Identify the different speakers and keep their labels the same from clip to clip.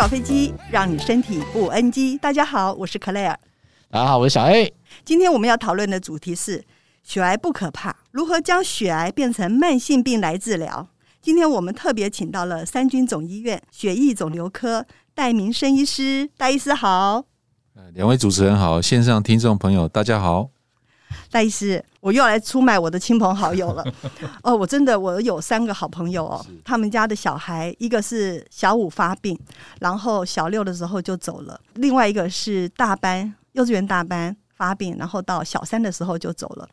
Speaker 1: 搞飞机，让你身体不 NG。大家好，我是 Claire。
Speaker 2: 大家好，我是小 A。
Speaker 1: 今天我们要讨论的主题是血癌不可怕，如何将血癌变成慢性病来治疗？今天我们特别请到了三军总医院血液肿瘤科戴明生医师，戴医师好。
Speaker 3: 两位主持人好，线上听众朋友大家好。
Speaker 1: 戴医师，我又来出卖我的亲朋好友了。哦，我真的，我有三个好朋友哦，他们家的小孩，一个是小五发病，然后小六的时候就走了；另外一个是大班，幼稚园大班发病，然后到小三的时候就走了；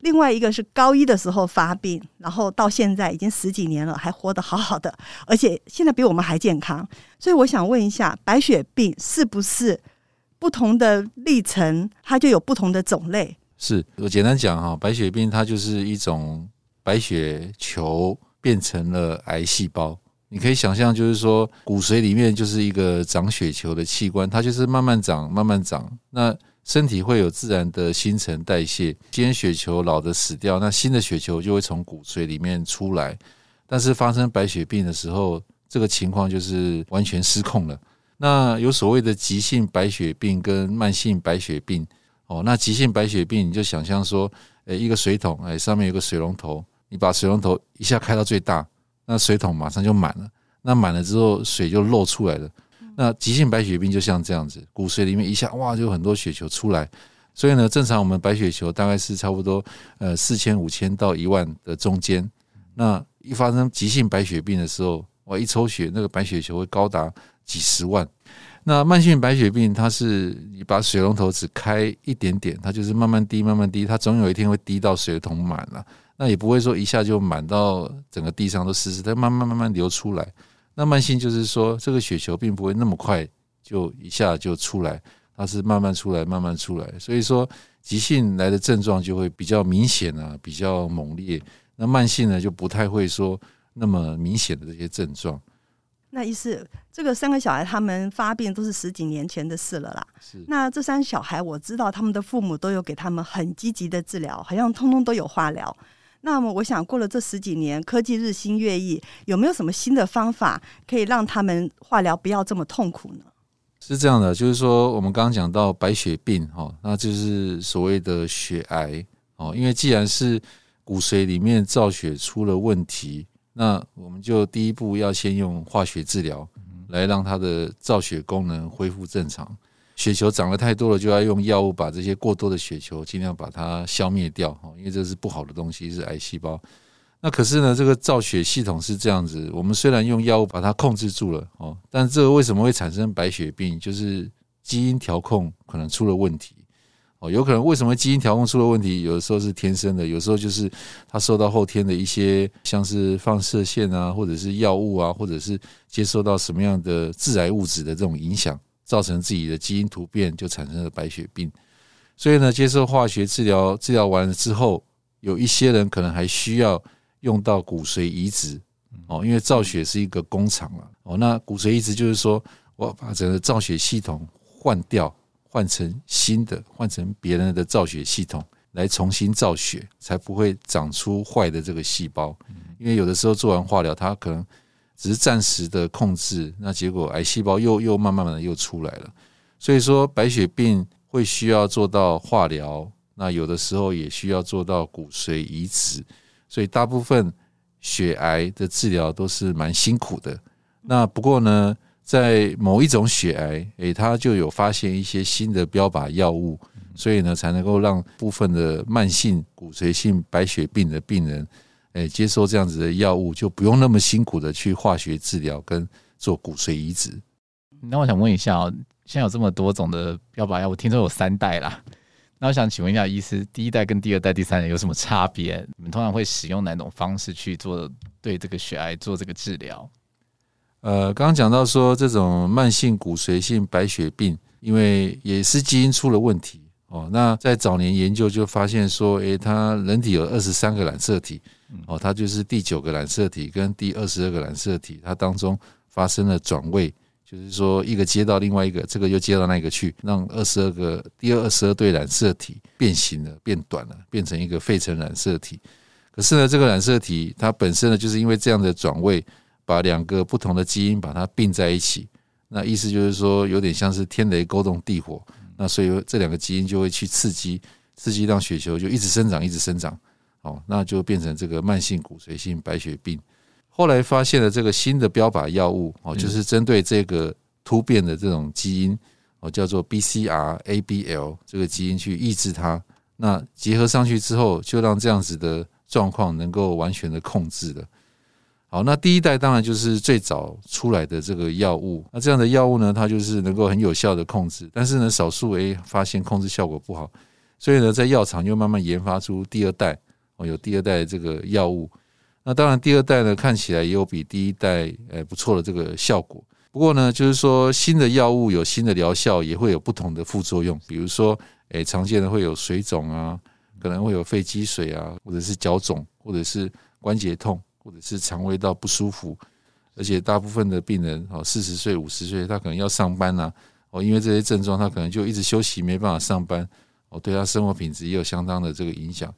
Speaker 1: 另外一个是高一的时候发病，然后到现在已经十几年了，还活得好好的，而且现在比我们还健康。所以我想问一下，白血病是不是不同的历程，它就有不同的种类？
Speaker 3: 是我简单讲哈，白血病它就是一种白血球变成了癌细胞。你可以想象，就是说骨髓里面就是一个长血球的器官，它就是慢慢长，慢慢长。那身体会有自然的新陈代谢，今血球老的死掉，那新的血球就会从骨髓里面出来。但是发生白血病的时候，这个情况就是完全失控了。那有所谓的急性白血病跟慢性白血病。哦，那急性白血病，你就想象说，诶，一个水桶，诶，上面有个水龙头，你把水龙头一下开到最大，那水桶马上就满了。那满了之后，水就漏出来了。那急性白血病就像这样子，骨髓里面一下哇，就很多血球出来。所以呢，正常我们白血球大概是差不多呃四千五千到一万的中间。那一发生急性白血病的时候，我，一抽血那个白血球会高达几十万。那慢性白血病，它是你把水龙头只开一点点，它就是慢慢滴，慢慢滴，它总有一天会滴到水桶满了。那也不会说一下就满到整个地上都湿湿，它慢慢慢慢流出来。那慢性就是说，这个血球并不会那么快就一下就出来，它是慢慢出来，慢慢出来。所以说，急性来的症状就会比较明显啊，比较猛烈。那慢性呢，就不太会说那么明显的这些症状。
Speaker 1: 那意思，这个三个小孩他们发病都是十几年前的事了啦。是。那这三小孩，我知道他们的父母都有给他们很积极的治疗，好像通通都有化疗。那么，我想过了这十几年，科技日新月异，有没有什么新的方法可以让他们化疗不要这么痛苦呢？
Speaker 3: 是这样的，就是说我们刚刚讲到白血病哈，那就是所谓的血癌哦，因为既然是骨髓里面造血出了问题。那我们就第一步要先用化学治疗来让它的造血功能恢复正常。血球长得太多了，就要用药物把这些过多的血球尽量把它消灭掉，因为这是不好的东西，是癌细胞。那可是呢，这个造血系统是这样子，我们虽然用药物把它控制住了哦，但这个为什么会产生白血病？就是基因调控可能出了问题。哦，有可能为什么基因调控出了问题？有的时候是天生的，有时候就是他受到后天的一些，像是放射线啊，或者是药物啊，或者是接受到什么样的致癌物质的这种影响，造成自己的基因突变，就产生了白血病。所以呢，接受化学治疗，治疗完了之后，有一些人可能还需要用到骨髓移植。哦，因为造血是一个工厂了。哦，那骨髓移植就是说我把整个造血系统换掉。换成新的，换成别人的造血系统来重新造血，才不会长出坏的这个细胞。因为有的时候做完化疗，它可能只是暂时的控制，那结果癌细胞又又慢慢的又出来了。所以说，白血病会需要做到化疗，那有的时候也需要做到骨髓移植。所以大部分血癌的治疗都是蛮辛苦的。那不过呢，在某一种血癌，诶，它就有发现一些新的标靶药物，所以呢，才能够让部分的慢性骨髓性白血病的病人，诶，接受这样子的药物，就不用那么辛苦的去化学治疗跟做骨髓移植。
Speaker 2: 那我想问一下哦，现在有这么多种的标靶药物，听说有三代啦。那我想请问一下医师，第一代跟第二代、第三代有什么差别？你们通常会使用哪种方式去做对这个血癌做这个治疗？
Speaker 3: 呃，刚刚讲到说，这种慢性骨髓性白血病，因为也是基因出了问题哦。那在早年研究就发现说，诶，它人体有二十三个染色体，哦，它就是第九个染色体跟第二十二个染色体，它当中发生了转位，就是说一个接到另外一个，这个又接到那个去，让二十二个第二十二对染色体变形了，变短了，变成一个费城染色体。可是呢，这个染色体它本身呢，就是因为这样的转位。把两个不同的基因把它并在一起，那意思就是说，有点像是天雷勾动地火，那所以这两个基因就会去刺激，刺激让血球就一直生长，一直生长，哦，那就变成这个慢性骨髓性白血病。后来发现了这个新的标靶药物，哦，就是针对这个突变的这种基因，哦，叫做 BCR-ABL 这个基因去抑制它。那结合上去之后，就让这样子的状况能够完全的控制了。好，那第一代当然就是最早出来的这个药物。那这样的药物呢，它就是能够很有效的控制，但是呢，少数诶发现控制效果不好，所以呢，在药厂又慢慢研发出第二代哦，有第二代这个药物。那当然，第二代呢看起来也有比第一代诶不错的这个效果。不过呢，就是说新的药物有新的疗效，也会有不同的副作用，比如说。诶，常见的会有水肿啊，可能会有肺积水啊，或者是脚肿，或者是关节痛，或者是肠胃道不舒服。而且大部分的病人哦，四十岁、五十岁，他可能要上班啊，哦，因为这些症状，他可能就一直休息，没办法上班，哦，对他生活品质也有相当的这个影响。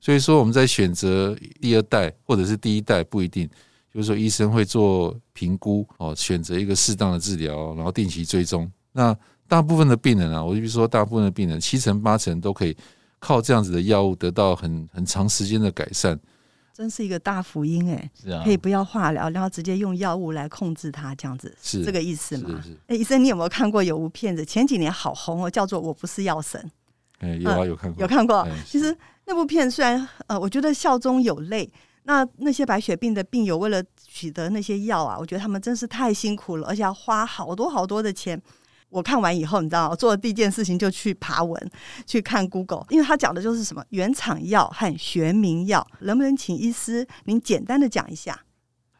Speaker 3: 所以说，我们在选择第二代或者是第一代不一定，就是说医生会做评估哦，选择一个适当的治疗，然后定期追踪。那大部分的病人啊，我就比如说，大部分的病人七成八成都可以靠这样子的药物得到很很长时间的改善，
Speaker 1: 真是一个大福音哎！
Speaker 2: 是啊，
Speaker 1: 可以不要化疗，然后直接用药物来控制它，这样子是这个意思吗？哎，医生，你有没有看过有部片子？前几年好红哦，叫做《我不是药神》。
Speaker 3: 哎，有啊，有看过，
Speaker 1: 有看过。其实那部片虽然呃，我觉得笑中有泪。那那些白血病的病友为了取得那些药啊，我觉得他们真是太辛苦了，而且要花好多好多的钱。我看完以后，你知道，我做的第一件事情就去爬文，去看 Google，因为他讲的就是什么原厂药和学名药，能不能请医师您简单的讲一下？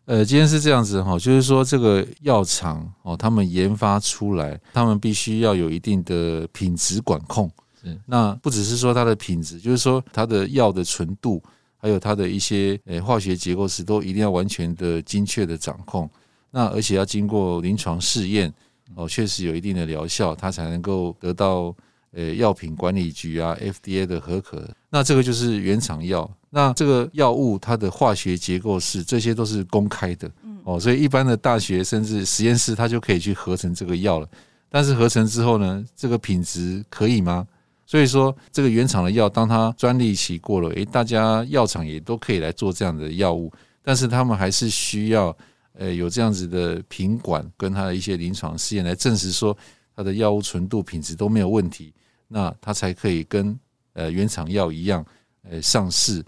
Speaker 3: 呃，今天是这样子哈，就是说这个药厂哦，他们研发出来，他们必须要有一定的品质管控。嗯，那不只是说它的品质，就是说它的药的纯度，还有它的一些呃化学结构式，都一定要完全的精确的掌控。那而且要经过临床试验。哦，确实有一定的疗效，它才能够得到呃药品管理局啊 FDA 的合可。那这个就是原厂药。那这个药物它的化学结构式，这些都是公开的。哦，所以一般的大学甚至实验室，它就可以去合成这个药了。但是合成之后呢，这个品质可以吗？所以说，这个原厂的药，当它专利期过了，诶，大家药厂也都可以来做这样的药物，但是他们还是需要。呃，有这样子的品管跟他的一些临床试验来证实说，它的药物纯度、品质都没有问题，那它才可以跟呃原厂药一样，呃上市。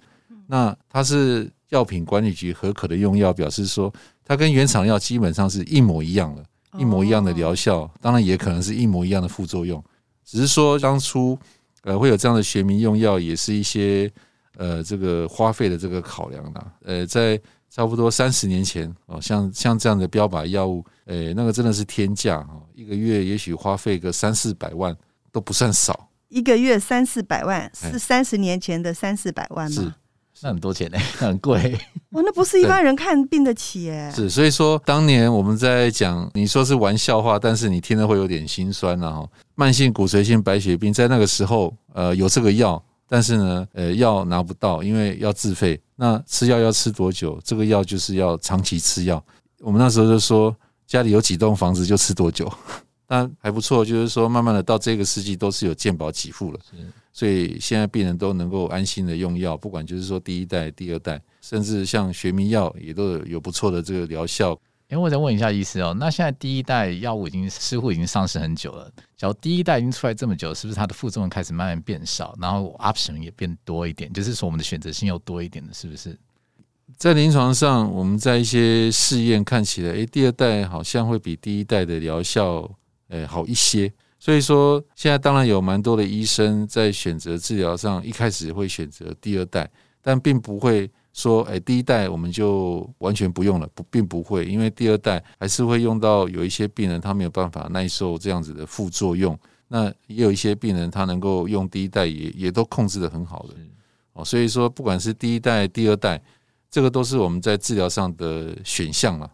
Speaker 3: 那它是药品管理局合可的用药，表示说它跟原厂药基本上是一模一样的，一模一样的疗效，当然也可能是一模一样的副作用，只是说当初呃会有这样的学名用药，也是一些呃这个花费的这个考量啦，呃在。差不多三十年前哦，像像这样的标靶药物，诶，那个真的是天价哦，一个月也许花费个三四百万都不算少。
Speaker 1: 一个月三四百万是三十年前的三四百万吗？
Speaker 2: 是，那很多钱呢，很贵。
Speaker 1: 哇，那不是一般人看病得起哎。
Speaker 3: 是，所以说当年我们在讲，你说是玩笑话，但是你听了会有点心酸了哈。慢性骨髓性白血病在那个时候，呃，有这个药。但是呢，呃，药拿不到，因为要自费。那吃药要吃多久？这个药就是要长期吃药。我们那时候就说，家里有几栋房子就吃多久。但还不错，就是说，慢慢的到这个世纪都是有健保给付了，所以现在病人都能够安心的用药，不管就是说第一代、第二代，甚至像学名药也都有有不错的这个疗效。
Speaker 2: 因为我再问一下医师哦，那现在第一代药物已经似乎已经上市很久了，假如第一代已经出来这么久，是不是它的副作用开始慢慢变少，然后 option 也变多一点，就是说我们的选择性又多一点了，是不是？
Speaker 3: 在临床上，我们在一些试验看起来，诶，第二代好像会比第一代的疗效诶好一些，所以说现在当然有蛮多的医生在选择治疗上，一开始会选择第二代，但并不会。说，哎，第一代我们就完全不用了，不，并不会，因为第二代还是会用到有一些病人他没有办法耐受这样子的副作用，那也有一些病人他能够用第一代也也都控制的很好的，哦，所以说不管是第一代、第二代，这个都是我们在治疗上的选项了。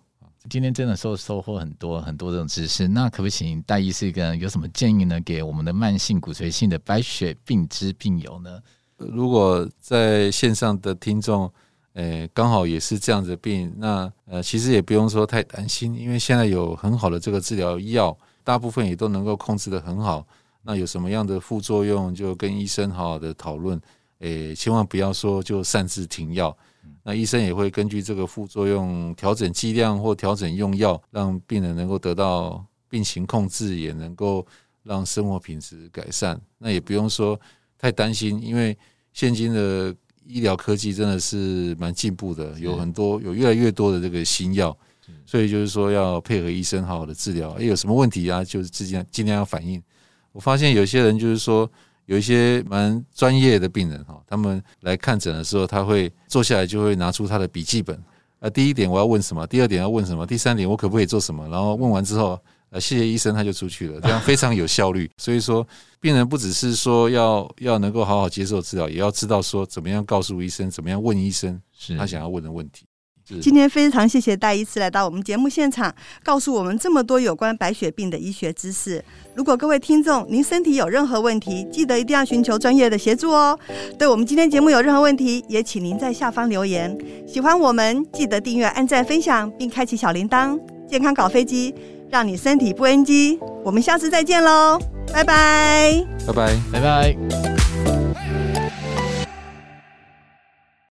Speaker 2: 今天真的收收获很多很多这种知识，那可不可以请戴医师跟有什么建议呢？给我们的慢性骨髓性的白血病之病友呢？
Speaker 3: 如果在线上的听众。呃，刚好也是这样子的病，那呃，其实也不用说太担心，因为现在有很好的这个治疗药，大部分也都能够控制得很好。那有什么样的副作用，就跟医生好好的讨论，诶，千万不要说就擅自停药。那医生也会根据这个副作用调整剂量或调整用药，让病人能够得到病情控制，也能够让生活品质改善。那也不用说太担心，因为现今的医疗科技真的是蛮进步的，有很多有越来越多的这个新药，所以就是说要配合医生好好的治疗。诶，有什么问题啊？就是尽量尽量要反映。我发现有些人就是说。有一些蛮专业的病人哈，他们来看诊的时候，他会坐下来就会拿出他的笔记本。呃，第一点我要问什么，第二点要问什么，第三点我可不可以做什么？然后问完之后，呃，谢谢医生，他就出去了，这样非常有效率。所以说，病人不只是说要要能够好好接受治疗，也要知道说怎么样告诉医生，怎么样问医生他想要问的问题。
Speaker 1: 今天非常谢谢戴医师来到我们节目现场，告诉我们这么多有关白血病的医学知识。如果各位听众您身体有任何问题，记得一定要寻求专业的协助哦。对我们今天节目有任何问题，也请您在下方留言。喜欢我们，记得订阅、按赞、分享，并开启小铃铛。健康搞飞机，让你身体不 NG。我们下次再见喽，拜拜，
Speaker 3: 拜拜，
Speaker 2: 拜拜。